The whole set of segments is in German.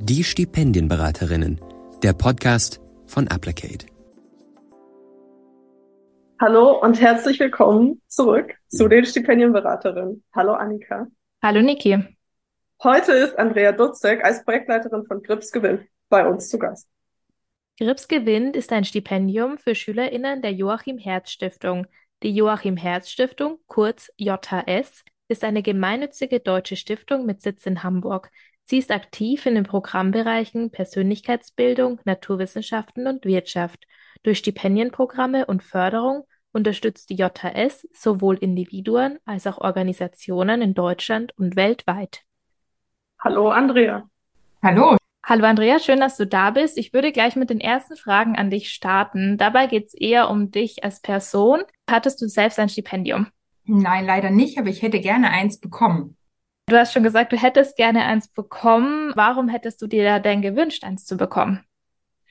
Die Stipendienberaterinnen, der Podcast von Applicate. Hallo und herzlich willkommen zurück zu den Stipendienberaterinnen. Hallo Annika. Hallo Niki. Heute ist Andrea Dutzek als Projektleiterin von Grips Gewinn bei uns zu Gast. Grips Gewinn ist ein Stipendium für SchülerInnen der Joachim Herz Stiftung. Die Joachim Herz Stiftung, kurz JHS, ist eine gemeinnützige deutsche Stiftung mit Sitz in Hamburg. Sie ist aktiv in den Programmbereichen Persönlichkeitsbildung, Naturwissenschaften und Wirtschaft. Durch Stipendienprogramme und Förderung unterstützt die JHS sowohl Individuen als auch Organisationen in Deutschland und weltweit. Hallo Andrea. Hallo. Hallo Andrea, schön, dass du da bist. Ich würde gleich mit den ersten Fragen an dich starten. Dabei geht es eher um dich als Person. Hattest du selbst ein Stipendium? Nein, leider nicht, aber ich hätte gerne eins bekommen. Du hast schon gesagt, du hättest gerne eins bekommen. Warum hättest du dir da denn gewünscht, eins zu bekommen?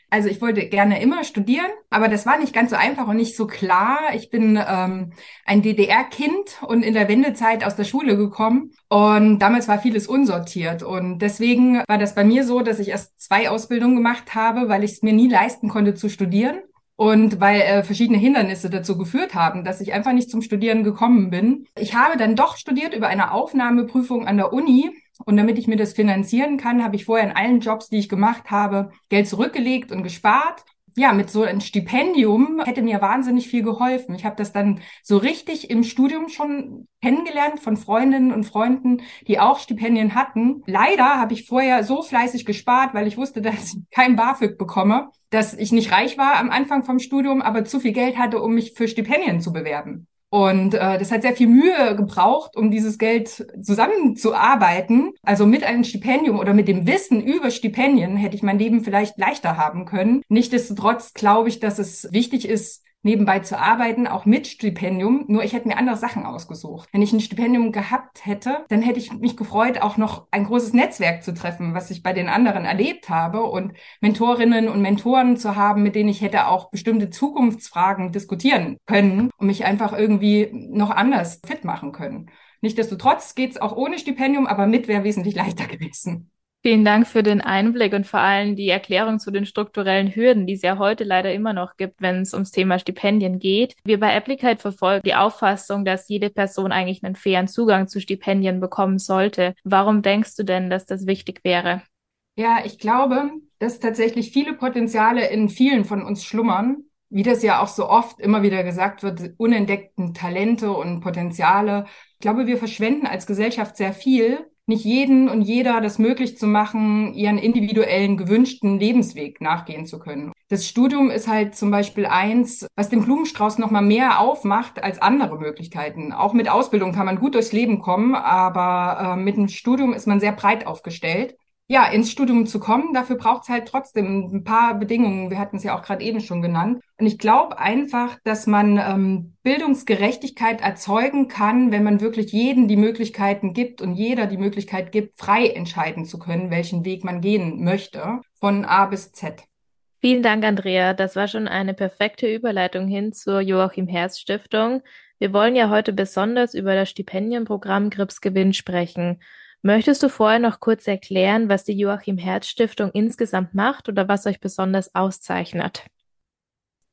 Also ich wollte gerne immer studieren, aber das war nicht ganz so einfach und nicht so klar. Ich bin ähm, ein DDR-Kind und in der Wendezeit aus der Schule gekommen und damals war vieles unsortiert und deswegen war das bei mir so, dass ich erst zwei Ausbildungen gemacht habe, weil ich es mir nie leisten konnte zu studieren und weil äh, verschiedene Hindernisse dazu geführt haben, dass ich einfach nicht zum Studieren gekommen bin. Ich habe dann doch studiert über eine Aufnahmeprüfung an der Uni und damit ich mir das finanzieren kann, habe ich vorher in allen Jobs, die ich gemacht habe, Geld zurückgelegt und gespart ja, mit so einem Stipendium hätte mir wahnsinnig viel geholfen. Ich habe das dann so richtig im Studium schon kennengelernt von Freundinnen und Freunden, die auch Stipendien hatten. Leider habe ich vorher so fleißig gespart, weil ich wusste, dass ich kein BAföG bekomme, dass ich nicht reich war am Anfang vom Studium, aber zu viel Geld hatte, um mich für Stipendien zu bewerben. Und äh, das hat sehr viel Mühe gebraucht, um dieses Geld zusammenzuarbeiten. Also mit einem Stipendium oder mit dem Wissen über Stipendien hätte ich mein Leben vielleicht leichter haben können. Nichtsdestotrotz glaube ich, dass es wichtig ist, nebenbei zu arbeiten, auch mit Stipendium. Nur ich hätte mir andere Sachen ausgesucht. Wenn ich ein Stipendium gehabt hätte, dann hätte ich mich gefreut, auch noch ein großes Netzwerk zu treffen, was ich bei den anderen erlebt habe und Mentorinnen und Mentoren zu haben, mit denen ich hätte auch bestimmte Zukunftsfragen diskutieren können und mich einfach irgendwie noch anders fit machen können. Nichtsdestotrotz geht es auch ohne Stipendium, aber mit wäre wesentlich leichter gewesen. Vielen Dank für den Einblick und vor allem die Erklärung zu den strukturellen Hürden, die es ja heute leider immer noch gibt, wenn es ums Thema Stipendien geht. Wir bei Applicate verfolgen die Auffassung, dass jede Person eigentlich einen fairen Zugang zu Stipendien bekommen sollte. Warum denkst du denn, dass das wichtig wäre? Ja, ich glaube, dass tatsächlich viele Potenziale in vielen von uns schlummern, wie das ja auch so oft immer wieder gesagt wird, unentdeckten Talente und Potenziale. Ich glaube, wir verschwenden als Gesellschaft sehr viel, nicht jeden und jeder das möglich zu machen, ihren individuellen gewünschten Lebensweg nachgehen zu können. Das Studium ist halt zum Beispiel eins, was den Blumenstrauß noch mal mehr aufmacht als andere Möglichkeiten. Auch mit Ausbildung kann man gut durchs Leben kommen, aber äh, mit dem Studium ist man sehr breit aufgestellt ja, ins Studium zu kommen, dafür braucht es halt trotzdem ein paar Bedingungen. Wir hatten es ja auch gerade eben schon genannt. Und ich glaube einfach, dass man ähm, Bildungsgerechtigkeit erzeugen kann, wenn man wirklich jeden die Möglichkeiten gibt und jeder die Möglichkeit gibt, frei entscheiden zu können, welchen Weg man gehen möchte, von A bis Z. Vielen Dank, Andrea. Das war schon eine perfekte Überleitung hin zur Joachim Herz Stiftung. Wir wollen ja heute besonders über das Stipendienprogramm Gripsgewinn sprechen. Möchtest du vorher noch kurz erklären, was die Joachim Herz Stiftung insgesamt macht oder was euch besonders auszeichnet?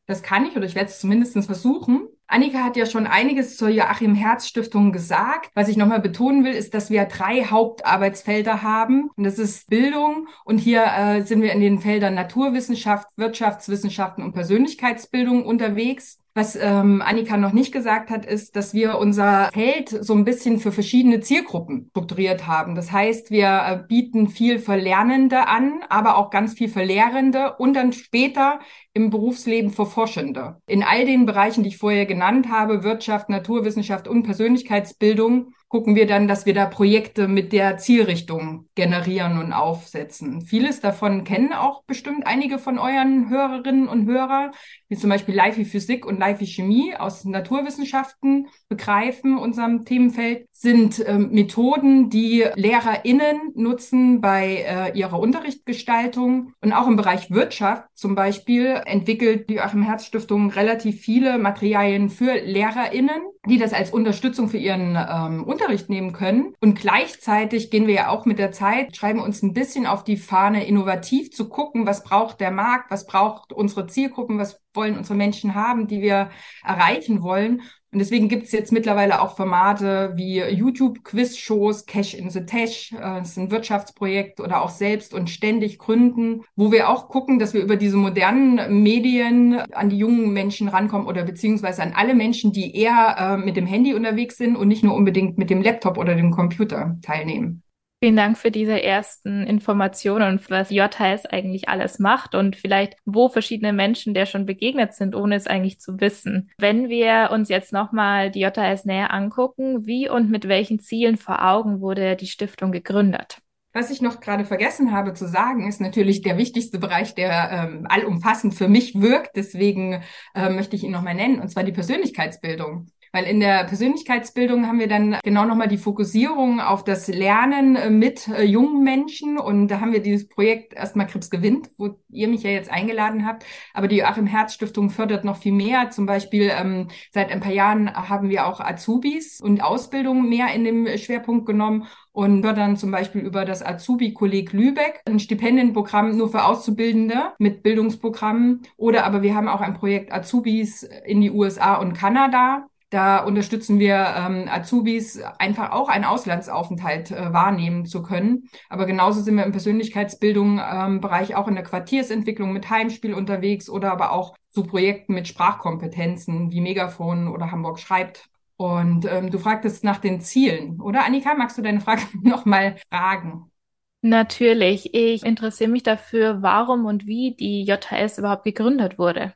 Das kann ich oder ich werde es zumindest versuchen. Annika hat ja schon einiges zur Joachim Herz Stiftung gesagt. Was ich nochmal betonen will, ist, dass wir drei Hauptarbeitsfelder haben. Und das ist Bildung. Und hier äh, sind wir in den Feldern Naturwissenschaft, Wirtschaftswissenschaften und Persönlichkeitsbildung unterwegs. Was ähm, Annika noch nicht gesagt hat, ist, dass wir unser Feld so ein bisschen für verschiedene Zielgruppen strukturiert haben. Das heißt, wir äh, bieten viel für Lernende an, aber auch ganz viel für Lehrende und dann später im Berufsleben für Forschende. In all den Bereichen, die ich vorher genannt habe, Wirtschaft, Naturwissenschaft und Persönlichkeitsbildung, gucken wir dann, dass wir da Projekte mit der Zielrichtung generieren und aufsetzen. Vieles davon kennen auch bestimmt einige von euren Hörerinnen und Hörer, wie zum Beispiel Life Physik und Life Chemie aus Naturwissenschaften begreifen, unserem Themenfeld, sind äh, Methoden, die LehrerInnen nutzen bei äh, ihrer Unterrichtsgestaltung. Und auch im Bereich Wirtschaft zum Beispiel entwickelt die Joachim Herz Stiftung relativ viele Materialien für LehrerInnen die das als Unterstützung für ihren ähm, Unterricht nehmen können. Und gleichzeitig gehen wir ja auch mit der Zeit, schreiben uns ein bisschen auf die Fahne, innovativ zu gucken, was braucht der Markt, was braucht unsere Zielgruppen, was wollen unsere Menschen haben, die wir erreichen wollen. Und deswegen gibt es jetzt mittlerweile auch Formate wie YouTube-Quiz-Shows, Cash in the Tash, äh, das ist ein Wirtschaftsprojekt oder auch selbst und ständig gründen, wo wir auch gucken, dass wir über diese modernen Medien an die jungen Menschen rankommen oder beziehungsweise an alle Menschen, die eher äh, mit dem Handy unterwegs sind und nicht nur unbedingt mit dem Laptop oder dem Computer teilnehmen. Vielen Dank für diese ersten Informationen und was JHS eigentlich alles macht und vielleicht wo verschiedene Menschen der schon begegnet sind, ohne es eigentlich zu wissen. Wenn wir uns jetzt nochmal die JHS näher angucken, wie und mit welchen Zielen vor Augen wurde die Stiftung gegründet? Was ich noch gerade vergessen habe zu sagen, ist natürlich der wichtigste Bereich, der ähm, allumfassend für mich wirkt. Deswegen äh, möchte ich ihn nochmal nennen, und zwar die Persönlichkeitsbildung. Weil in der Persönlichkeitsbildung haben wir dann genau nochmal die Fokussierung auf das Lernen äh, mit äh, jungen Menschen. Und da haben wir dieses Projekt erstmal Krebs gewinnt, wo ihr mich ja jetzt eingeladen habt. Aber die Joachim Herz Stiftung fördert noch viel mehr. Zum Beispiel ähm, seit ein paar Jahren haben wir auch Azubis und Ausbildung mehr in dem Schwerpunkt genommen und fördern zum Beispiel über das Azubi-Kolleg Lübeck ein Stipendienprogramm nur für Auszubildende mit Bildungsprogrammen. Oder aber wir haben auch ein Projekt Azubis in die USA und Kanada. Da unterstützen wir ähm, Azubis einfach auch einen Auslandsaufenthalt äh, wahrnehmen zu können. Aber genauso sind wir im Persönlichkeitsbildung-Bereich ähm, auch in der Quartiersentwicklung mit Heimspiel unterwegs oder aber auch zu Projekten mit Sprachkompetenzen wie Megafon oder Hamburg schreibt. Und ähm, du fragtest nach den Zielen, oder Annika? Magst du deine Frage nochmal fragen? Natürlich. Ich interessiere mich dafür, warum und wie die JHS überhaupt gegründet wurde.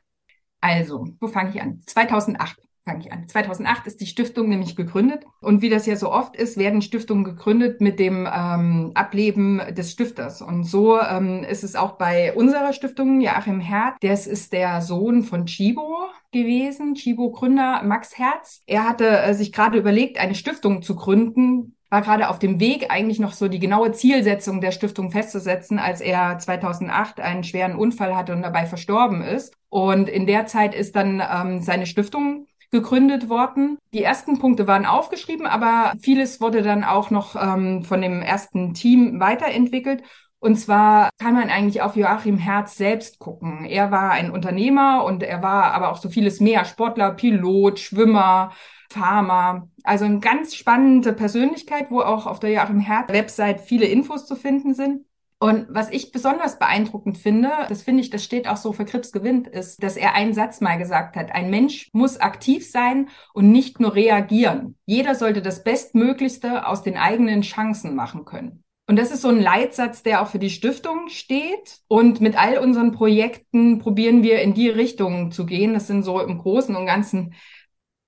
Also, wo fange ich an? 2008 fange ich an. 2008 ist die Stiftung nämlich gegründet. Und wie das ja so oft ist, werden Stiftungen gegründet mit dem ähm, Ableben des Stifters. Und so ähm, ist es auch bei unserer Stiftung, Joachim Herz. Das ist der Sohn von Chibo gewesen, Chibo-Gründer Max Herz. Er hatte äh, sich gerade überlegt, eine Stiftung zu gründen, war gerade auf dem Weg, eigentlich noch so die genaue Zielsetzung der Stiftung festzusetzen, als er 2008 einen schweren Unfall hatte und dabei verstorben ist. Und in der Zeit ist dann ähm, seine Stiftung gegründet worden. Die ersten Punkte waren aufgeschrieben, aber vieles wurde dann auch noch ähm, von dem ersten Team weiterentwickelt. Und zwar kann man eigentlich auf Joachim Herz selbst gucken. Er war ein Unternehmer und er war aber auch so vieles mehr. Sportler, Pilot, Schwimmer, Farmer. Also eine ganz spannende Persönlichkeit, wo auch auf der Joachim Herz Website viele Infos zu finden sind. Und was ich besonders beeindruckend finde, das finde ich, das steht auch so für Krebs gewinnt, ist, dass er einen Satz mal gesagt hat. Ein Mensch muss aktiv sein und nicht nur reagieren. Jeder sollte das Bestmöglichste aus den eigenen Chancen machen können. Und das ist so ein Leitsatz, der auch für die Stiftung steht. Und mit all unseren Projekten probieren wir in die Richtung zu gehen. Das sind so im Großen und Ganzen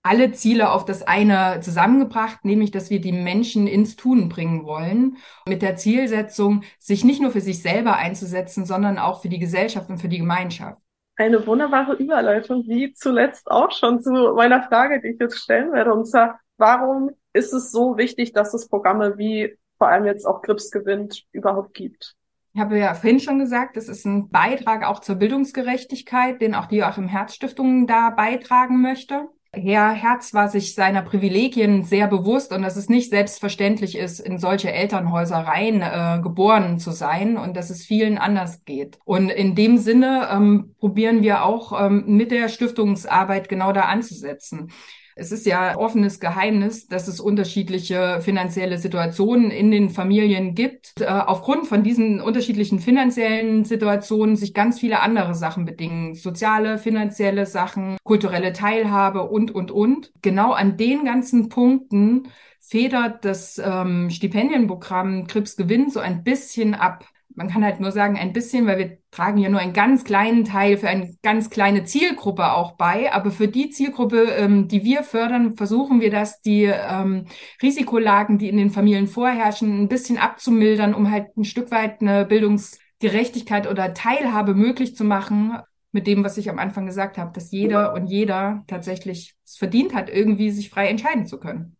alle Ziele auf das eine zusammengebracht, nämlich dass wir die Menschen ins Tun bringen wollen, mit der Zielsetzung, sich nicht nur für sich selber einzusetzen, sondern auch für die Gesellschaft und für die Gemeinschaft. Eine wunderbare Überleitung, wie zuletzt auch schon zu meiner Frage, die ich jetzt stellen werde. Und zwar, warum ist es so wichtig, dass es Programme wie vor allem jetzt auch Grips gewinnt überhaupt gibt? Ich habe ja vorhin schon gesagt, das ist ein Beitrag auch zur Bildungsgerechtigkeit, den auch die Joachim Herz Stiftung da beitragen möchte. Herr Herz war sich seiner Privilegien sehr bewusst und dass es nicht selbstverständlich ist, in solche Elternhäuser rein äh, geboren zu sein und dass es vielen anders geht. Und in dem Sinne ähm, probieren wir auch ähm, mit der Stiftungsarbeit genau da anzusetzen. Es ist ja offenes Geheimnis, dass es unterschiedliche finanzielle Situationen in den Familien gibt. Äh, aufgrund von diesen unterschiedlichen finanziellen Situationen sich ganz viele andere Sachen bedingen. Soziale, finanzielle Sachen, kulturelle Teilhabe und, und, und. Genau an den ganzen Punkten federt das ähm, Stipendienprogramm Krebs Gewinn so ein bisschen ab man kann halt nur sagen, ein bisschen, weil wir tragen ja nur einen ganz kleinen Teil für eine ganz kleine Zielgruppe auch bei. Aber für die Zielgruppe, ähm, die wir fördern, versuchen wir das, die ähm, Risikolagen, die in den Familien vorherrschen, ein bisschen abzumildern, um halt ein Stück weit eine Bildungsgerechtigkeit oder Teilhabe möglich zu machen. Mit dem, was ich am Anfang gesagt habe, dass jeder und jeder tatsächlich es verdient hat, irgendwie sich frei entscheiden zu können.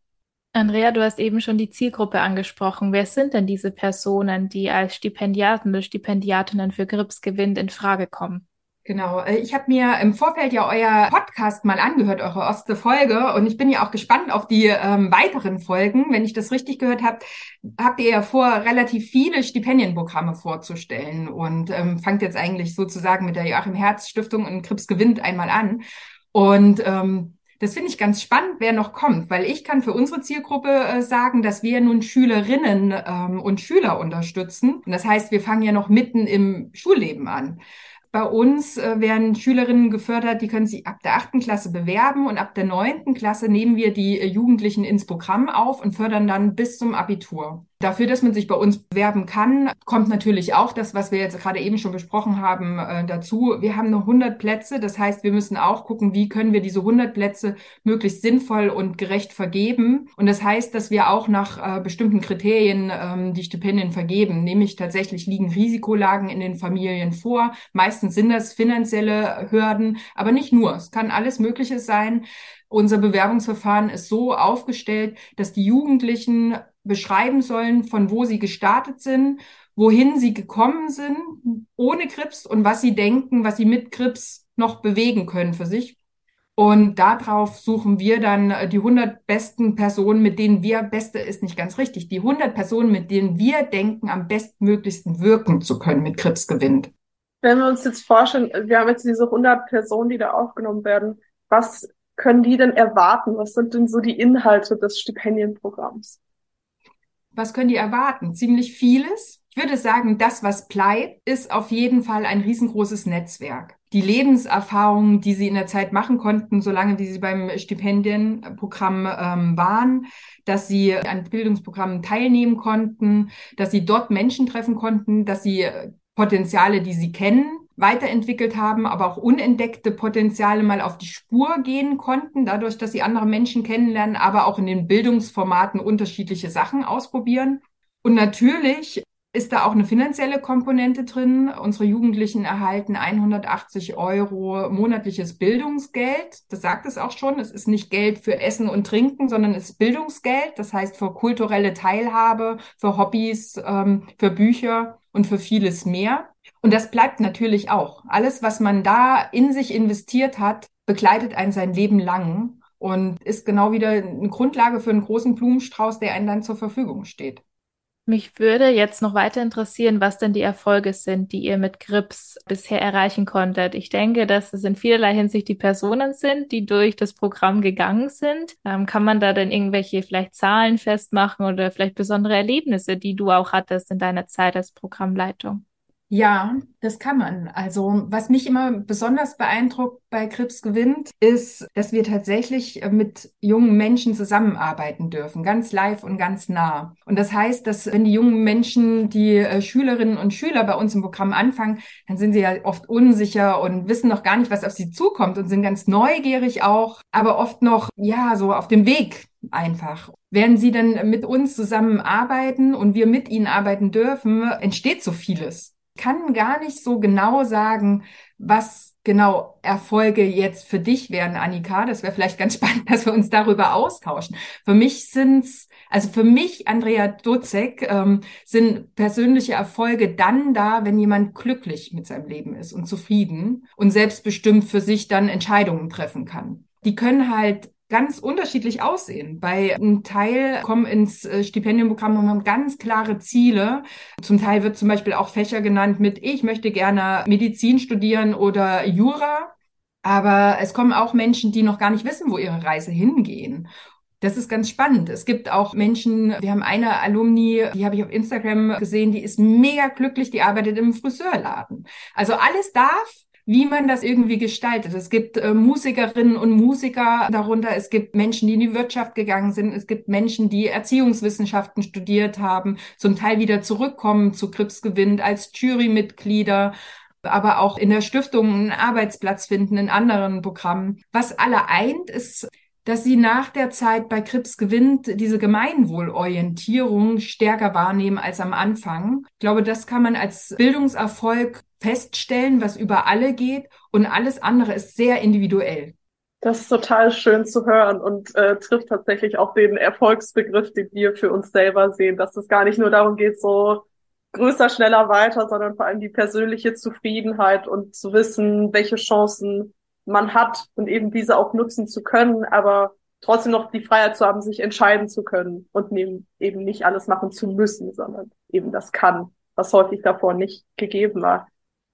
Andrea, du hast eben schon die Zielgruppe angesprochen. Wer sind denn diese Personen, die als Stipendiaten oder Stipendiatinnen für Grips gewinnt in Frage kommen? Genau. Äh, ich habe mir im Vorfeld ja euer Podcast mal angehört, eure erste Folge, und ich bin ja auch gespannt auf die ähm, weiteren Folgen. Wenn ich das richtig gehört habe, habt ihr ja vor, relativ viele Stipendienprogramme vorzustellen und ähm, fangt jetzt eigentlich sozusagen mit der Joachim Herz Stiftung und Krips gewinnt einmal an. Und ähm, das finde ich ganz spannend, wer noch kommt, weil ich kann für unsere Zielgruppe äh, sagen, dass wir nun Schülerinnen ähm, und Schüler unterstützen. Und das heißt, wir fangen ja noch mitten im Schulleben an. Bei uns äh, werden Schülerinnen gefördert, die können sich ab der achten Klasse bewerben und ab der neunten Klasse nehmen wir die äh, Jugendlichen ins Programm auf und fördern dann bis zum Abitur. Dafür, dass man sich bei uns bewerben kann, kommt natürlich auch das, was wir jetzt gerade eben schon besprochen haben, äh, dazu. Wir haben nur 100 Plätze. Das heißt, wir müssen auch gucken, wie können wir diese 100 Plätze möglichst sinnvoll und gerecht vergeben. Und das heißt, dass wir auch nach äh, bestimmten Kriterien ähm, die Stipendien vergeben. Nämlich tatsächlich liegen Risikolagen in den Familien vor. Meistens sind das finanzielle Hürden, aber nicht nur. Es kann alles Mögliche sein. Unser Bewerbungsverfahren ist so aufgestellt, dass die Jugendlichen beschreiben sollen, von wo sie gestartet sind, wohin sie gekommen sind ohne Krebs und was sie denken, was sie mit Krebs noch bewegen können für sich. Und darauf suchen wir dann die 100 besten Personen, mit denen wir, beste ist nicht ganz richtig, die 100 Personen, mit denen wir denken, am bestmöglichsten wirken zu können mit Krebsgewinn. Wenn wir uns jetzt vorstellen, wir haben jetzt diese 100 Personen, die da aufgenommen werden, was können die denn erwarten? Was sind denn so die Inhalte des Stipendienprogramms? Was können die erwarten? Ziemlich vieles. Ich würde sagen, das, was bleibt, ist auf jeden Fall ein riesengroßes Netzwerk. Die Lebenserfahrungen, die sie in der Zeit machen konnten, solange wie sie beim Stipendienprogramm ähm, waren, dass sie an Bildungsprogrammen teilnehmen konnten, dass sie dort Menschen treffen konnten, dass sie Potenziale, die sie kennen, weiterentwickelt haben, aber auch unentdeckte Potenziale mal auf die Spur gehen konnten, dadurch, dass sie andere Menschen kennenlernen, aber auch in den Bildungsformaten unterschiedliche Sachen ausprobieren. Und natürlich ist da auch eine finanzielle Komponente drin. Unsere Jugendlichen erhalten 180 Euro monatliches Bildungsgeld. Das sagt es auch schon. Es ist nicht Geld für Essen und Trinken, sondern es ist Bildungsgeld. Das heißt für kulturelle Teilhabe, für Hobbys, ähm, für Bücher und für vieles mehr. Und das bleibt natürlich auch. Alles, was man da in sich investiert hat, begleitet einen sein Leben lang und ist genau wieder eine Grundlage für einen großen Blumenstrauß, der einem dann zur Verfügung steht. Mich würde jetzt noch weiter interessieren, was denn die Erfolge sind, die ihr mit Grips bisher erreichen konntet. Ich denke, dass es in vielerlei Hinsicht die Personen sind, die durch das Programm gegangen sind. Ähm, kann man da denn irgendwelche vielleicht Zahlen festmachen oder vielleicht besondere Erlebnisse, die du auch hattest in deiner Zeit als Programmleitung? Ja, das kann man. Also was mich immer besonders beeindruckt bei Krebs gewinnt, ist, dass wir tatsächlich äh, mit jungen Menschen zusammenarbeiten dürfen, ganz live und ganz nah. Und das heißt, dass wenn die jungen Menschen, die äh, Schülerinnen und Schüler bei uns im Programm anfangen, dann sind sie ja oft unsicher und wissen noch gar nicht, was auf sie zukommt und sind ganz neugierig auch, aber oft noch, ja, so auf dem Weg einfach. Während sie dann mit uns zusammenarbeiten und wir mit ihnen arbeiten dürfen, entsteht so vieles kann gar nicht so genau sagen, was genau Erfolge jetzt für dich wären, Annika. Das wäre vielleicht ganz spannend, dass wir uns darüber austauschen. Für mich sind's also für mich, Andrea Duzek, ähm, sind persönliche Erfolge dann da, wenn jemand glücklich mit seinem Leben ist und zufrieden und selbstbestimmt für sich dann Entscheidungen treffen kann. Die können halt ganz unterschiedlich aussehen. Bei einem Teil kommen ins äh, Stipendienprogramm und haben ganz klare Ziele. Zum Teil wird zum Beispiel auch Fächer genannt mit, ich möchte gerne Medizin studieren oder Jura. Aber es kommen auch Menschen, die noch gar nicht wissen, wo ihre Reise hingehen. Das ist ganz spannend. Es gibt auch Menschen, wir haben eine Alumni, die habe ich auf Instagram gesehen, die ist mega glücklich, die arbeitet im Friseurladen. Also alles darf, wie man das irgendwie gestaltet. Es gibt äh, Musikerinnen und Musiker darunter, es gibt Menschen, die in die Wirtschaft gegangen sind, es gibt Menschen, die Erziehungswissenschaften studiert haben, zum Teil wieder zurückkommen zu Krebsgewinn als Jurymitglieder aber auch in der Stiftung einen Arbeitsplatz finden in anderen Programmen. Was alle eint, ist, dass sie nach der Zeit bei Krebs gewinnt, diese Gemeinwohlorientierung stärker wahrnehmen als am Anfang. Ich glaube, das kann man als Bildungserfolg feststellen, was über alle geht und alles andere ist sehr individuell. Das ist total schön zu hören und äh, trifft tatsächlich auch den Erfolgsbegriff, den wir für uns selber sehen, dass es gar nicht nur darum geht, so größer, schneller, weiter, sondern vor allem die persönliche Zufriedenheit und zu wissen, welche Chancen man hat und eben diese auch nutzen zu können, aber trotzdem noch die Freiheit zu haben, sich entscheiden zu können und eben nicht alles machen zu müssen, sondern eben das kann, was häufig davor nicht gegeben war.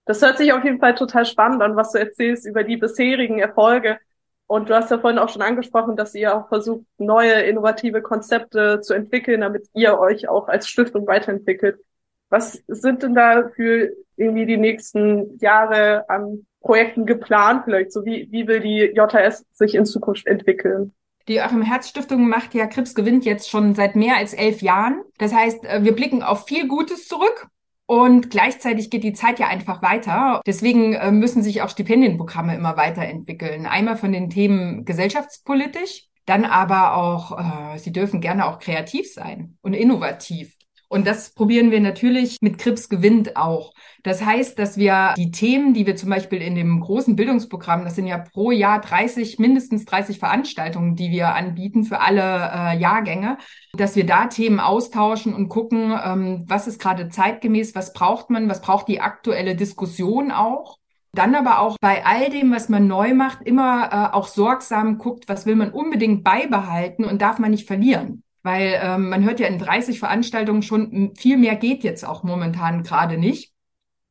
Das hört sich auf jeden Fall total spannend an, was du erzählst über die bisherigen Erfolge. Und du hast ja vorhin auch schon angesprochen, dass ihr auch versucht, neue innovative Konzepte zu entwickeln, damit ihr euch auch als Stiftung weiterentwickelt. Was sind denn da für irgendwie die nächsten Jahre an Projekten geplant vielleicht? So wie, wie will die JS sich in Zukunft entwickeln? Die Joachim Herz Stiftung macht ja Krebs gewinnt jetzt schon seit mehr als elf Jahren. Das heißt, äh, wir blicken auf viel Gutes zurück. Und gleichzeitig geht die Zeit ja einfach weiter. Deswegen äh, müssen sich auch Stipendienprogramme immer weiterentwickeln. Einmal von den Themen gesellschaftspolitisch, dann aber auch, äh, sie dürfen gerne auch kreativ sein und innovativ. Und das probieren wir natürlich mit Krips gewinnt auch. Das heißt, dass wir die Themen, die wir zum Beispiel in dem großen Bildungsprogramm, das sind ja pro Jahr 30, mindestens 30 Veranstaltungen, die wir anbieten für alle äh, Jahrgänge, dass wir da Themen austauschen und gucken, ähm, was ist gerade zeitgemäß, was braucht man, was braucht die aktuelle Diskussion auch. Dann aber auch bei all dem, was man neu macht, immer äh, auch sorgsam guckt, was will man unbedingt beibehalten und darf man nicht verlieren weil ähm, man hört ja in 30 Veranstaltungen schon, viel mehr geht jetzt auch momentan gerade nicht.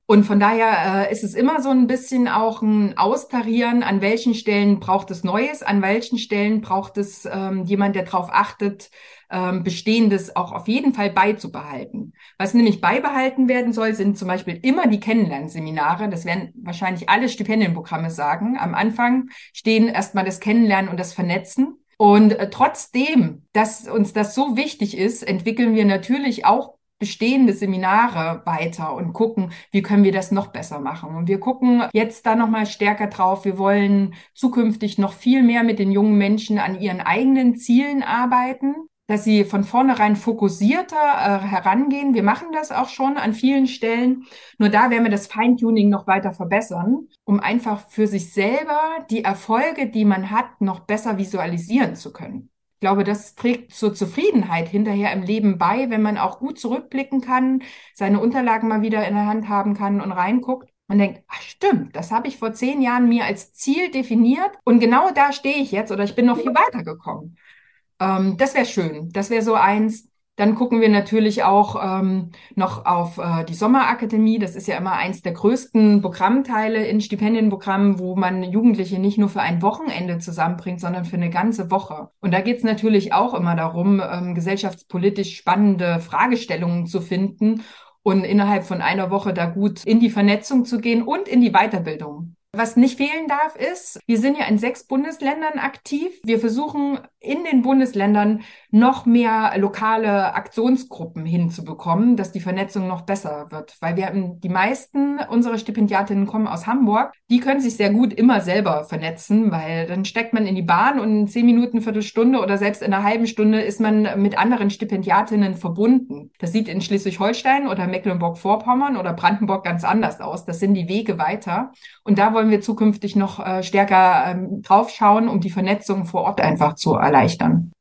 Und von daher äh, ist es immer so ein bisschen auch ein Austarieren, an welchen Stellen braucht es Neues, an welchen Stellen braucht es ähm, jemand, der darauf achtet, ähm, Bestehendes auch auf jeden Fall beizubehalten. Was nämlich beibehalten werden soll, sind zum Beispiel immer die Kennenlernseminare. Das werden wahrscheinlich alle Stipendienprogramme sagen. Am Anfang stehen erstmal das Kennenlernen und das Vernetzen. Und äh, trotzdem, dass uns das so wichtig ist, entwickeln wir natürlich auch bestehende Seminare weiter und gucken, wie können wir das noch besser machen. Und wir gucken jetzt da noch mal stärker drauf. Wir wollen zukünftig noch viel mehr mit den jungen Menschen an ihren eigenen Zielen arbeiten dass sie von vornherein fokussierter äh, herangehen. Wir machen das auch schon an vielen Stellen. Nur da werden wir das Feintuning noch weiter verbessern, um einfach für sich selber die Erfolge, die man hat, noch besser visualisieren zu können. Ich glaube, das trägt zur Zufriedenheit hinterher im Leben bei, wenn man auch gut zurückblicken kann, seine Unterlagen mal wieder in der Hand haben kann und reinguckt und denkt, ach stimmt, das habe ich vor zehn Jahren mir als Ziel definiert und genau da stehe ich jetzt oder ich bin noch viel weiter gekommen. Ähm, das wäre schön. Das wäre so eins. Dann gucken wir natürlich auch ähm, noch auf äh, die Sommerakademie. Das ist ja immer eins der größten Programmteile in Stipendienprogrammen, wo man Jugendliche nicht nur für ein Wochenende zusammenbringt, sondern für eine ganze Woche. Und da geht es natürlich auch immer darum, ähm, gesellschaftspolitisch spannende Fragestellungen zu finden und innerhalb von einer Woche da gut in die Vernetzung zu gehen und in die Weiterbildung. Was nicht fehlen darf, ist, wir sind ja in sechs Bundesländern aktiv. Wir versuchen in den Bundesländern noch mehr lokale Aktionsgruppen hinzubekommen, dass die Vernetzung noch besser wird. Weil wir haben die meisten unserer Stipendiatinnen kommen aus Hamburg. Die können sich sehr gut immer selber vernetzen, weil dann steckt man in die Bahn und in zehn Minuten, Viertelstunde oder selbst in einer halben Stunde ist man mit anderen Stipendiatinnen verbunden. Das sieht in Schleswig-Holstein oder Mecklenburg-Vorpommern oder Brandenburg ganz anders aus. Das sind die Wege weiter. Und da wollen wir zukünftig noch äh, stärker ähm, draufschauen, um die Vernetzung vor Ort einfach zu erleichtern.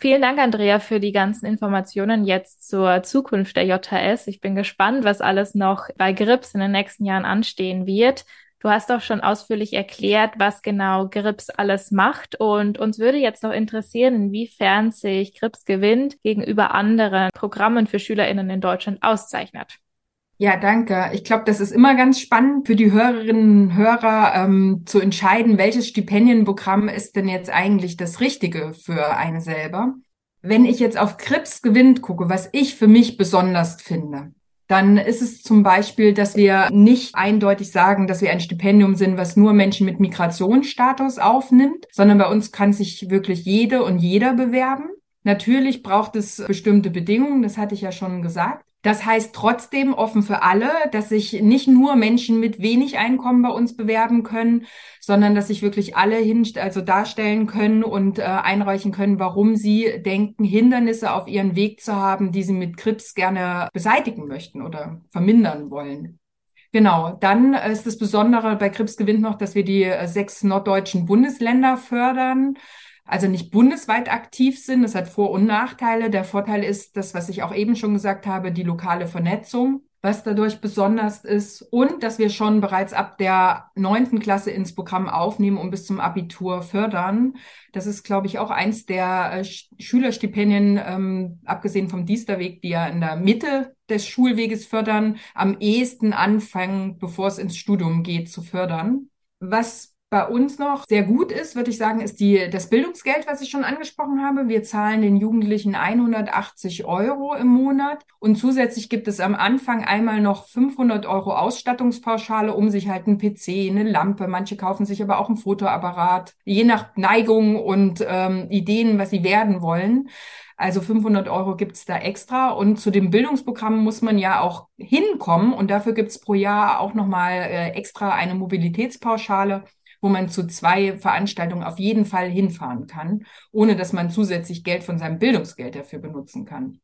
Vielen Dank, Andrea, für die ganzen Informationen jetzt zur Zukunft der JHS. Ich bin gespannt, was alles noch bei GRIPS in den nächsten Jahren anstehen wird. Du hast auch schon ausführlich erklärt, was genau GRIPS alles macht. Und uns würde jetzt noch interessieren, inwiefern sich GRIPS gewinnt gegenüber anderen Programmen für SchülerInnen in Deutschland auszeichnet. Ja, danke. Ich glaube, das ist immer ganz spannend für die Hörerinnen und Hörer ähm, zu entscheiden, welches Stipendienprogramm ist denn jetzt eigentlich das Richtige für eine selber. Wenn ich jetzt auf Krips gewinnt gucke, was ich für mich besonders finde, dann ist es zum Beispiel, dass wir nicht eindeutig sagen, dass wir ein Stipendium sind, was nur Menschen mit Migrationsstatus aufnimmt, sondern bei uns kann sich wirklich jede und jeder bewerben. Natürlich braucht es bestimmte Bedingungen, das hatte ich ja schon gesagt. Das heißt trotzdem offen für alle, dass sich nicht nur Menschen mit wenig Einkommen bei uns bewerben können, sondern dass sich wirklich alle hin, also darstellen können und äh, einreichen können, warum sie denken, Hindernisse auf ihren Weg zu haben, die sie mit Krebs gerne beseitigen möchten oder vermindern wollen. Genau, dann ist das Besondere bei Krebs gewinnt noch, dass wir die äh, sechs norddeutschen Bundesländer fördern also nicht bundesweit aktiv sind. Das hat Vor- und Nachteile. Der Vorteil ist das, was ich auch eben schon gesagt habe, die lokale Vernetzung was dadurch besonders ist und dass wir schon bereits ab der neunten Klasse ins Programm aufnehmen und bis zum Abitur fördern. Das ist, glaube ich, auch eins der äh, Schülerstipendien, ähm, abgesehen vom Diesterweg, die ja in der Mitte des Schulweges fördern, am ehesten anfangen, bevor es ins Studium geht, zu fördern. Was bei uns noch sehr gut ist, würde ich sagen, ist die, das Bildungsgeld, was ich schon angesprochen habe. Wir zahlen den Jugendlichen 180 Euro im Monat und zusätzlich gibt es am Anfang einmal noch 500 Euro Ausstattungspauschale, um sich halt einen PC, eine Lampe, manche kaufen sich aber auch einen Fotoapparat, je nach Neigung und ähm, Ideen, was sie werden wollen. Also 500 Euro gibt's da extra. Und zu dem Bildungsprogramm muss man ja auch hinkommen. Und dafür gibt's pro Jahr auch nochmal äh, extra eine Mobilitätspauschale wo man zu zwei Veranstaltungen auf jeden Fall hinfahren kann, ohne dass man zusätzlich Geld von seinem Bildungsgeld dafür benutzen kann.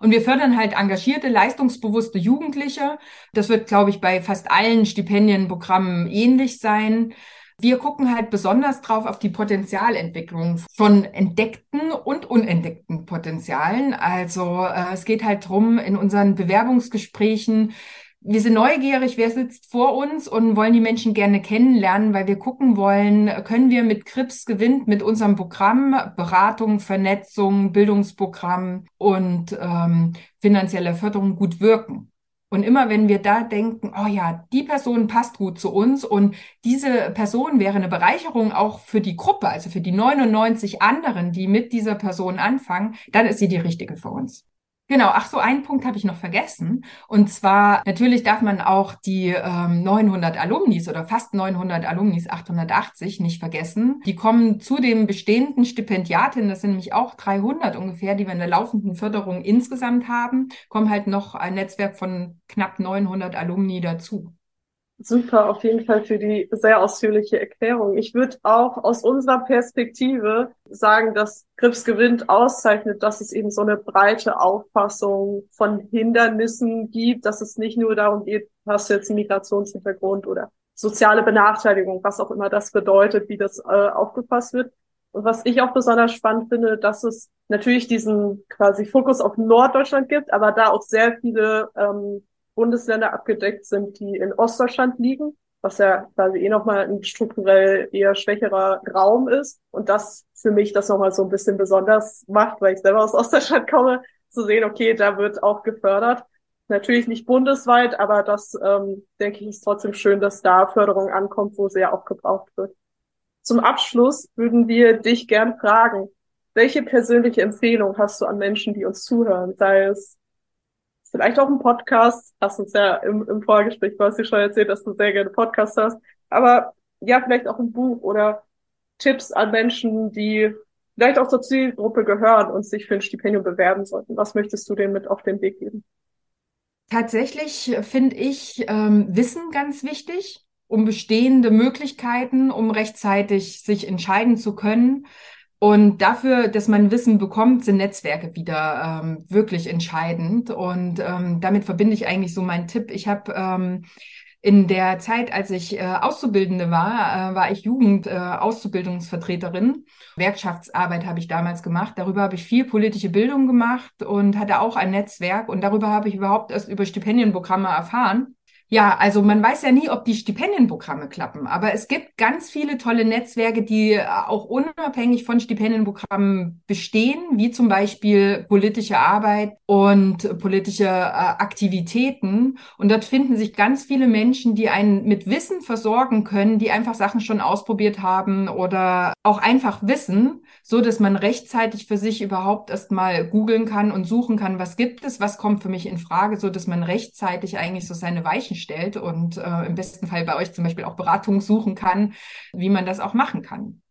Und wir fördern halt engagierte, leistungsbewusste Jugendliche. Das wird, glaube ich, bei fast allen Stipendienprogrammen ähnlich sein. Wir gucken halt besonders drauf auf die Potenzialentwicklung von entdeckten und unentdeckten Potenzialen. Also äh, es geht halt drum in unseren Bewerbungsgesprächen wir sind neugierig, wer sitzt vor uns und wollen die Menschen gerne kennenlernen, weil wir gucken wollen, können wir mit Krips gewinnt, mit unserem Programm, Beratung, Vernetzung, Bildungsprogramm und ähm, finanzielle Förderung gut wirken. Und immer wenn wir da denken, oh ja, die Person passt gut zu uns und diese Person wäre eine Bereicherung auch für die Gruppe, also für die 99 anderen, die mit dieser Person anfangen, dann ist sie die richtige für uns. Genau, ach so, einen Punkt habe ich noch vergessen. Und zwar, natürlich darf man auch die ähm, 900 Alumnis oder fast 900 Alumnis, 880 nicht vergessen. Die kommen zu den bestehenden Stipendiatinnen, das sind nämlich auch 300 ungefähr, die wir in der laufenden Förderung insgesamt haben, kommen halt noch ein Netzwerk von knapp 900 Alumni dazu. Super, auf jeden Fall für die sehr ausführliche Erklärung. Ich würde auch aus unserer Perspektive sagen, dass Grips gewinnt auszeichnet, dass es eben so eine breite Auffassung von Hindernissen gibt, dass es nicht nur darum geht, hast du jetzt einen Migrationshintergrund oder soziale Benachteiligung, was auch immer das bedeutet, wie das äh, aufgefasst wird. Und was ich auch besonders spannend finde, dass es natürlich diesen quasi Fokus auf Norddeutschland gibt, aber da auch sehr viele ähm, Bundesländer abgedeckt sind, die in Ostdeutschland liegen, was ja quasi eh nochmal ein strukturell eher schwächerer Raum ist. Und das für mich das nochmal so ein bisschen besonders macht, weil ich selber aus Ostdeutschland komme, zu sehen, okay, da wird auch gefördert. Natürlich nicht bundesweit, aber das, ähm, denke ich, ist trotzdem schön, dass da Förderung ankommt, wo sie ja auch gebraucht wird. Zum Abschluss würden wir dich gern fragen, welche persönliche Empfehlung hast du an Menschen, die uns zuhören? Sei es vielleicht auch ein Podcast. Hast uns ja im, im Vorgespräch, du schon erzählt, dass du sehr gerne Podcasts hast. Aber ja, vielleicht auch ein Buch oder Tipps an Menschen, die vielleicht auch zur Zielgruppe gehören und sich für ein Stipendium bewerben sollten. Was möchtest du denen mit auf den Weg geben? Tatsächlich finde ich ähm, Wissen ganz wichtig, um bestehende Möglichkeiten, um rechtzeitig sich entscheiden zu können. Und dafür, dass man Wissen bekommt, sind Netzwerke wieder ähm, wirklich entscheidend. Und ähm, damit verbinde ich eigentlich so meinen Tipp. Ich habe ähm, in der Zeit, als ich äh, Auszubildende war, äh, war ich Jugend-Auszubildungsvertreterin. Äh, Werkschaftsarbeit habe ich damals gemacht. Darüber habe ich viel politische Bildung gemacht und hatte auch ein Netzwerk. Und darüber habe ich überhaupt erst über Stipendienprogramme erfahren. Ja, also man weiß ja nie, ob die Stipendienprogramme klappen, aber es gibt ganz viele tolle Netzwerke, die äh, auch unabhängig von Stipendienprogrammen bestehen, wie zum Beispiel politische Arbeit und politische äh, Aktivitäten. Und dort finden sich ganz viele Menschen, die einen mit Wissen versorgen können, die einfach Sachen schon ausprobiert haben oder auch einfach wissen, so dass man rechtzeitig für sich überhaupt erstmal googeln kann und suchen kann, was gibt es, was kommt für mich in Frage, so dass man rechtzeitig eigentlich so seine Weichen stellt und äh, im besten Fall bei euch zum Beispiel auch Beratung suchen kann, wie man das auch machen kann.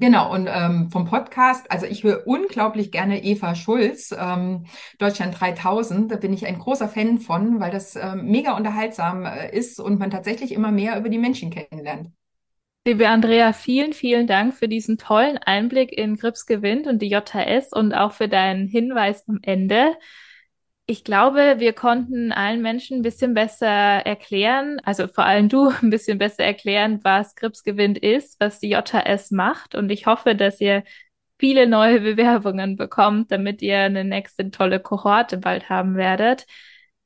Genau, und ähm, vom Podcast, also ich höre unglaublich gerne Eva Schulz, ähm, Deutschland 3000, da bin ich ein großer Fan von, weil das ähm, mega unterhaltsam äh, ist und man tatsächlich immer mehr über die Menschen kennenlernt. Liebe Andrea, vielen, vielen Dank für diesen tollen Einblick in Grips Gewinn und die JHS und auch für deinen Hinweis am Ende ich glaube, wir konnten allen Menschen ein bisschen besser erklären, also vor allem du ein bisschen besser erklären, was Krebsgewinn ist, was die JHS macht. Und ich hoffe, dass ihr viele neue Bewerbungen bekommt, damit ihr eine nächste tolle Kohorte bald haben werdet.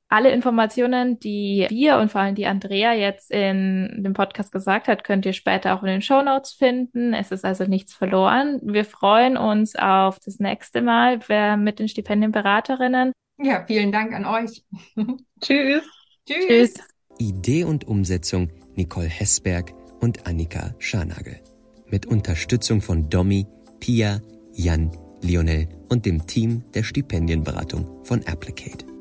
Alle Informationen, die wir und vor allem die Andrea jetzt in dem Podcast gesagt hat, könnt ihr später auch in den Show Notes finden. Es ist also nichts verloren. Wir freuen uns auf das nächste Mal mit den Stipendienberaterinnen. Ja, vielen Dank an euch. Tschüss. Tschüss. Tschüss. Idee und Umsetzung Nicole Hessberg und Annika Scharnagel. Mit Unterstützung von Domi, Pia, Jan, Lionel und dem Team der Stipendienberatung von Applicate.